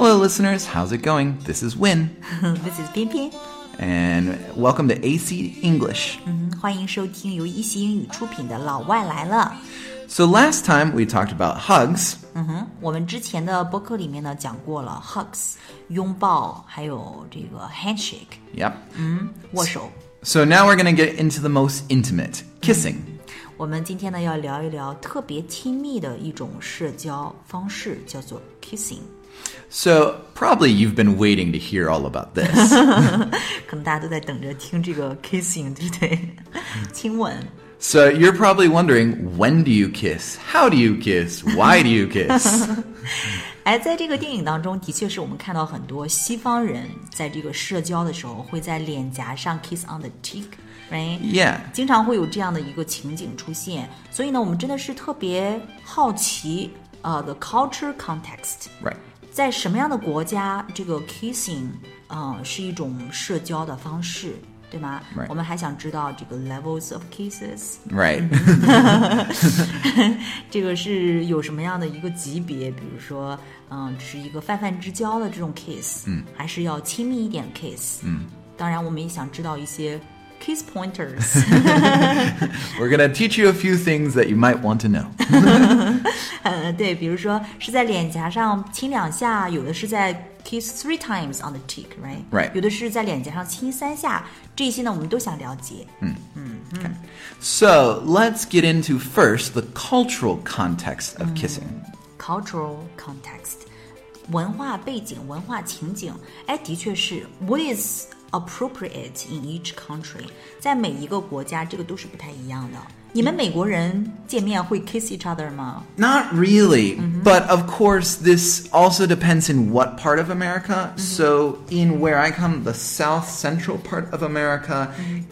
Hello, listeners. How's it going? This is Win. this is 翩翩。And welcome to AC English. Mm-hmm. 嗯，欢迎收听由一席英语出品的《老外来了》。So last time we talked about hugs. Mm-hmm. 嗯哼，我们之前的播客里面呢讲过了 hugs 拥抱，还有这个 So 嗯，握手。So mm-hmm. now we're going to get into the most intimate kissing. 我们今天呢要聊一聊特别亲密的一种社交方式，叫做 kissing。So, probably you've been waiting to hear all about this. 可能大家都在等着听这个 kissing，对不对？亲吻。 so, you're probably wondering when do you kiss? How do you kiss? Why do you kiss? 哎，在这个电影当中，的确是我们看到很多西方人在这个社交的时候，会在脸颊上 kiss on the cheek，right？ yeah. 经常会有这样的一个情景出现，所以呢，我们真的是特别好奇，呃，the culture context， Right. 在什么样的国家，这个 kissing，呃，是一种社交的方式，对吗.我们还想知道这个 levels of kisses，Right. 这个是有什么样的一个级别？比如说，嗯、只是一个泛泛之交的这种 kiss，嗯，还是要亲密一点的 kiss，嗯，当然我们也想知道一些 kiss pointers。 We're going to teach you a few things that you might want to know. 呃，对，比如说是在脸颊上亲两下，有的是在 kiss three times on the cheek，right？ Right 有的是在脸颊上亲三下，这些呢我们都想了解。 So, let's get into first the cultural context of kissing. Cultural context，文化背景、文化情景，哎，的确是 what is appropriate in each country，在每一个国家这个都是不太一样的。你们美国人见面会 kiss each other 吗？ Not really, but of course, this also depends in what part of America. So, in where I come, the south central part of America,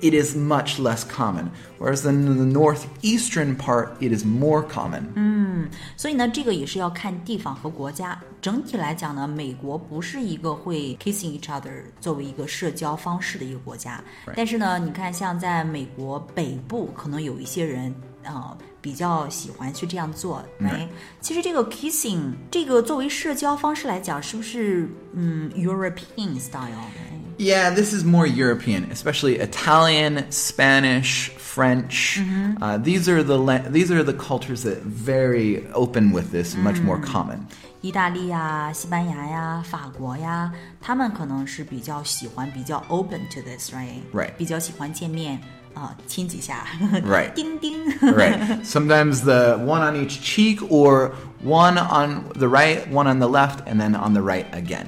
it is much less common. Whereas in the northeastern part, it is more common. 所以呢，这个也是要看地方和国家。 整体来讲呢，美国不是一个会 kissing each other 作为一个社交方式的一个国家。但是呢，你看，像在美国北部，可能有一些人呃比较喜欢去这样做。哎，其实这个 kissing 这个作为社交方式来讲，是不是嗯 European style？哎 Yeah, this is more European, especially Italian, Spanish, French. Uh, these are the la- these are the cultures that very open with this, much more common. 意大利呀、西班牙呀、法国呀，他们可能是比较喜欢、比较 open to this，right？ Right 比较喜欢见面啊、亲几下 Right 叮叮 right. Sometimes the one on each cheek, or one on the right, one on the left, and then on the right again.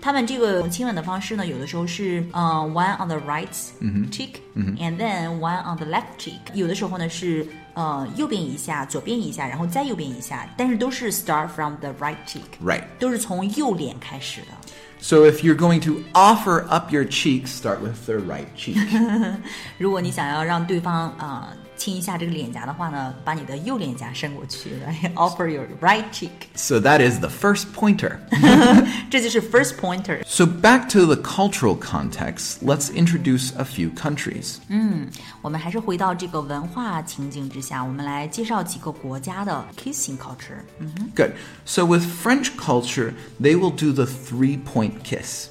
他们这个亲吻的方式呢，有的时候是呃 one on the right cheek，and then one on the left cheek。有的时候呢是呃右边一下，左边一下，然后再右边一下，但是都是 start from the right cheek， Right. 都是从右脸开始的。 So if you're going to offer up your cheek, start with the right cheek. 如果你想要让对方啊、呃 亲一下这个脸颊的话呢，把你的右脸颊伸过去，right? offer your right cheek， so that is the first pointer. 这就是 first pointer。 So back to the cultural context, let's introduce a few countries. 我们还是回到这个文化情境之下，我们来介绍几个国家的 kissing culture。嗯 Good. So with French culture, they will do the three-point kiss.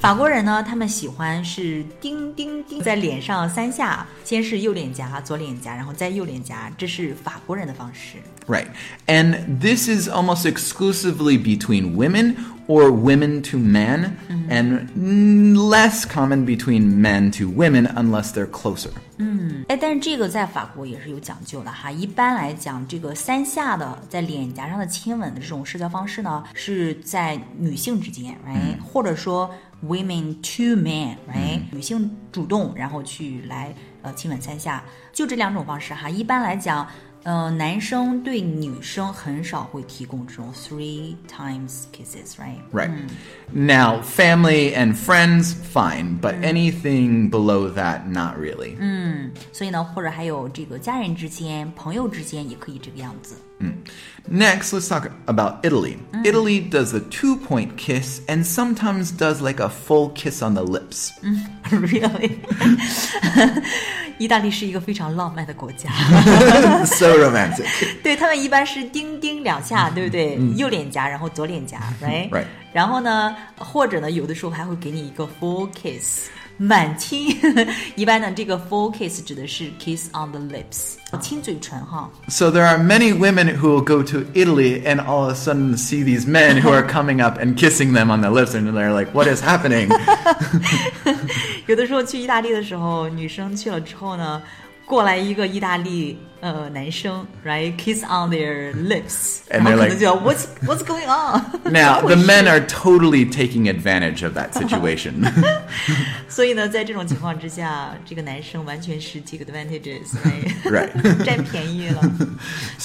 法国人呢，他们喜欢是叮叮叮在脸上三下，先是右脸颊、左 脸颊，然后再右脸颊，这是法国人的方式。 Right. And this is almost exclusively between women or women to men, and mm, less common between men to women unless they're closer. 哎，但是这个在法国也是有讲究的哈。一般来讲，这个三下的在脸颊上的亲吻的这种社交方式呢，是在女性之间，right？、或者说 women to men，right？、女性主动然后去来呃亲吻三下，就这两种方式哈。一般来讲。呃，男生对女生很少会提供这种 three times kisses，right？ Right. Now, family and friends, fine, but anything below that, not really. 所以呢，或者还有这个家人之间、朋友之间也可以这个样子。 Next, let's talk about Italy. Italy does a two point kiss and sometimes does like a full kiss on the lips. really？ 意大利是一个非常浪漫的国家，so romantic. 对他们一般是叮叮两下，对不对？右脸颊，然后左脸颊，right？Right 然后呢，或者呢，有的时候还会给你一个 full kiss。满亲，一般呢，这个 full kiss 指的是 kiss on the lips，亲嘴唇哈。 So there are many women who will go to Italy and all of a sudden see these men who are coming up and kissing them on the lips, and they're like, "What is happening?" 有的时候去意大利的时候，女生去了之后呢，过来一个意大利 呃男生，right kiss on their lips， And 然后 they're 可能 like- 就要 what's what's going on？ now 怎么 the 回事 men are totally taking advantage of that situation. 所以呢，在这种情况之下，这个男生完全是 take advantages， Right. 占便宜了。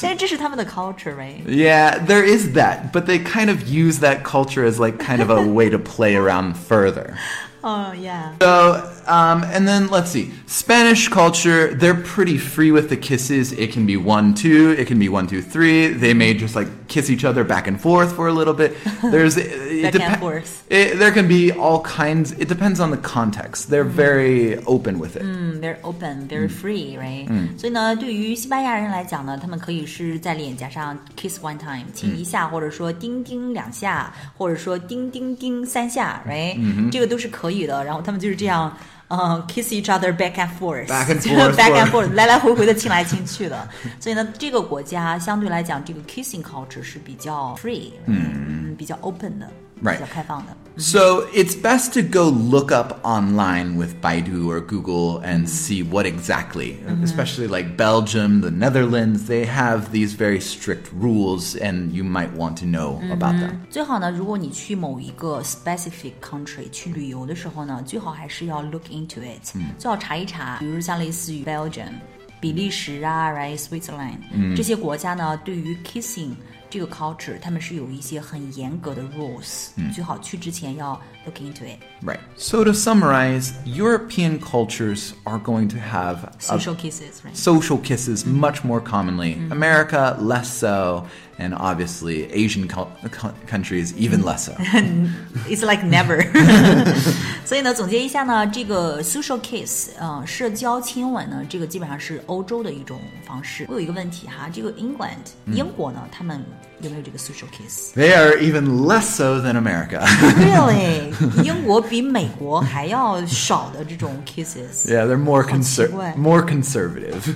但是这是他们的 culture，right？ yeah, there is that, but they kind of use that culture as like kind of a way to play around further. 哦、yeah。 So, um, and then let's see. Spanish culture, they're pretty free with the kisses. It can be one, two, it can be one, two, three. They may just like kiss each other back and forth for a little bit. There's it Back and depe- forth. It, there can be all kinds. It depends on the context. They're very open with it. 嗯，very open, very free, right？所以呢，对于西班牙人来讲呢，他们可以是在脸颊上 kiss one time，亲一下，或者说叮叮两下，或者说叮叮叮三下，right？、这个都是可以的。然后他们就是这样。 呃、k i s s each other back and forth，Back and forth, back and forth，来来回回的亲来亲去的。所以呢，这个国家相对来讲，这个 kissing culture 是比较 free，嗯，比较 open 的 Right 比较开放的。 So it's best to go look up online with Baidu or Google and see what exactly, especially like Belgium, the Netherlands, they have these very strict rules and you might want to know about them. 最好呢，如果你去某一个 specific country 去旅游的时候呢，最好还是要 look into it，、最好查一查，比如像类似于 Belgium、比利时啊，right Switzerland、这些国家呢，对于 kissing 这个 culture，他们是有一些很严格的 rules，、最好去之前要 look into it。 Right. So to summarize, European cultures are going to have a- Social kisses, right? social kisses much more commonly. America, less so. And obviously, Asian cul- cou- countries, even less so. It's like never 。所以呢，总结一下呢，这个 social kiss，呃，社交亲吻呢，这个基本上是欧洲的一种方式。我有一个问题哈，这个 England 英国呢，他们有没有这个 social kiss？ They are even less so than America. Really，英国比美国还要少的这种 kisses。 yeah, they're more 好奇 conser- 怪。 more conservative.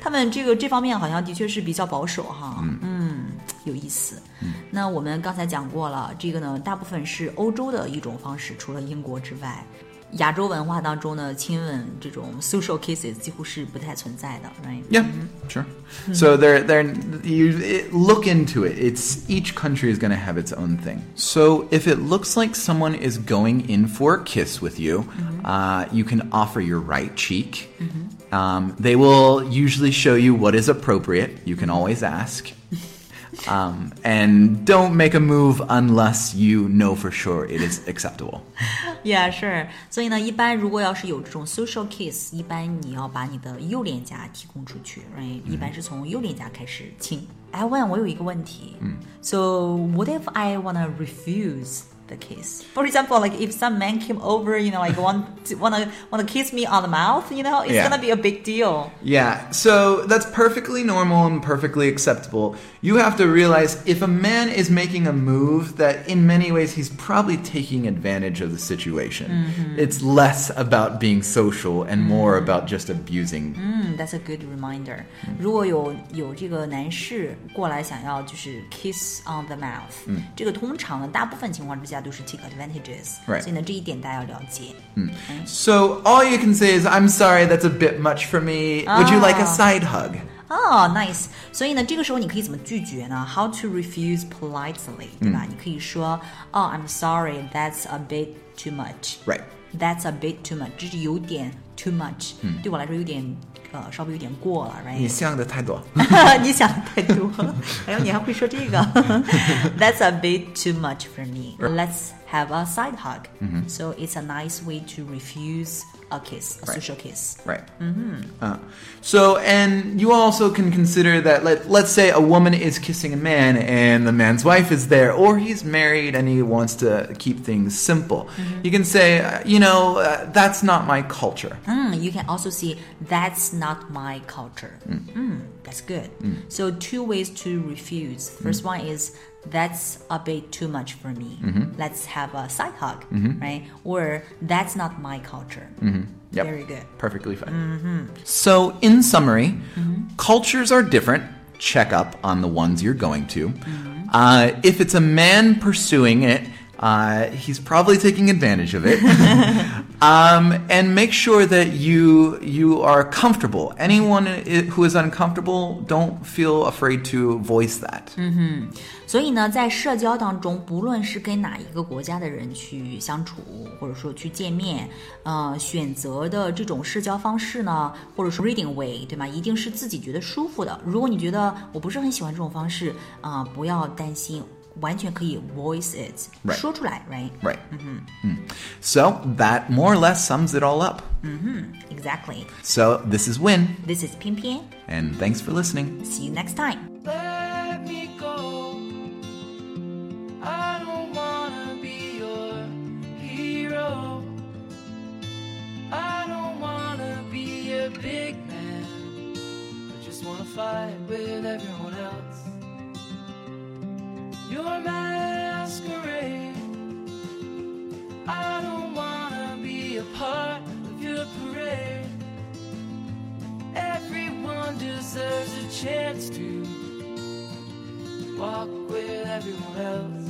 他们这个这方面好像的确是比较保守哈，嗯， 有意思。那我们刚才讲过了，这个呢，大部分是欧洲的一种方式，除了英国之外，亚洲文化当中呢，亲吻这种 social kisses 几乎是不太存在的，right？ Yeah, sure. So they're they're you it, look into it. It's each country is going to have its own thing. So if it looks like someone is going in for a kiss with you, uh, you can offer your right cheek. Um, they will usually show you what is appropriate. You can always ask. Um, and don't make a move unless you know for sure it is acceptable. Yeah, sure. 所以呢，一般如果要是有这种 social kiss，一般你要把你的右脸颊提供出去，right？、一般是从右脸颊开始亲。哎，问我有一个问题，嗯，So what if I wanna refuse the kiss? For example, like if some man came over, you know, like want to, wanna wanna kiss me on the mouth, you know, it's Yeah. gonna be a big deal. Yeah, so that's perfectly normal and perfectly acceptable. You have to realize if a man is making a move that in many ways he's probably taking advantage of the situation. It's less about being social and more about just abusing. 嗯，That's a good reminder。如果有有这个男士过来想要就是 kiss on the mouth，这个通常呢，大部分情况之下 都是 take advantages， Right 所以呢，这一点大家要了解。 So all you can say is, I'm sorry, that's a bit much for me. Would you like a Ah. side hug? 哦、n i c e 所以呢，这个时候你可以怎么拒绝呢？How to refuse politely，对吧？你可以说，哦、i m sorry, that's a bit too much。 Right. That's a bit too much，这是有点 too much，、对我来说有点呃稍微有点过了，right？你想的太多。你想的太多，还有你还会说这个。That's a bit too much for me. Have a side hug. So it's a nice way to refuse a kiss, a social kiss. Right. Uh, so, and you also can consider that, let, let's say a woman is kissing a man and the man's wife is there, or he's married and he wants to keep things simple. You can say, uh, you know, uh, that's not my culture. Mm, you can also see that's not my culture. Mm, that's good. So two ways to refuse. First one is that's a bit too much for me. Mm-hmm. Let's have a side hug, mm-hmm. right? Or that's not my culture. Mm-hmm. Yep. Very good. Perfectly fine. So, in summary, cultures are different. Check up on the ones you're going to. Uh, if it's a man pursuing it, uh, he's probably taking advantage of it. um, and make sure that you you are comfortable. Anyone i- who is uncomfortable, don't feel afraid to voice that. 所以呢，在社交当中，不论是跟哪一个国家的人去相处，或者说去见面，呃，选择的这种社交方式呢，或者说 reading way，对吗？一定是自己觉得舒服的。如果你觉得我不是很喜欢这种方式，啊、不要担心， 完全可以 voice it，、 Right. 说出来，right？ Right. Mm. So that more or less sums it all up. Exactly. So this is Win, This is 偏偏 and thanks for listening. See you next time. Let me go. I don't wanna be your hero. I don't wanna be a big man. I just wanna fight with everyone else. your masquerade. I don't wanna be a part of your parade. Everyone deserves a chance to walk with everyone else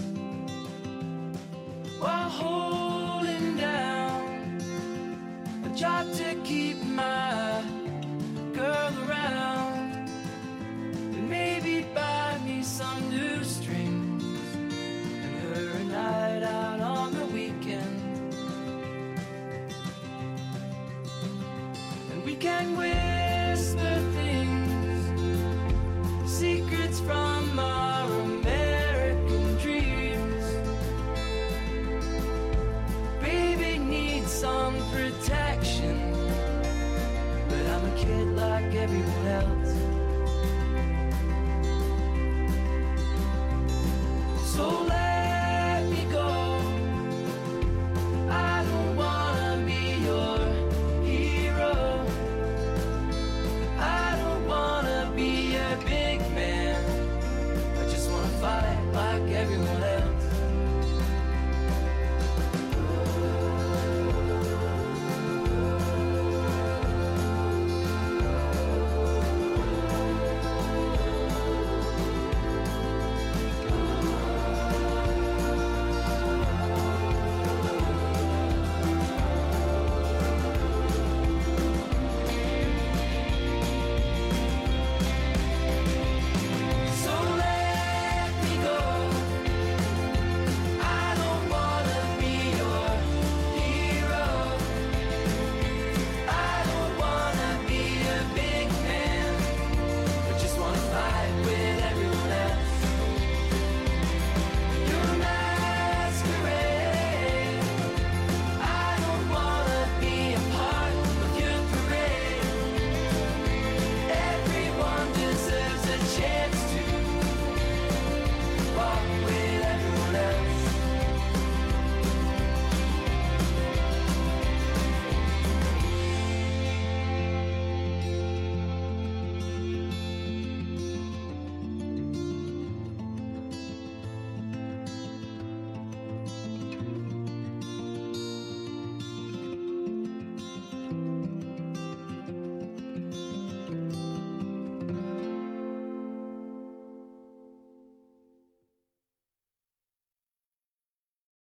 while holding we can whisper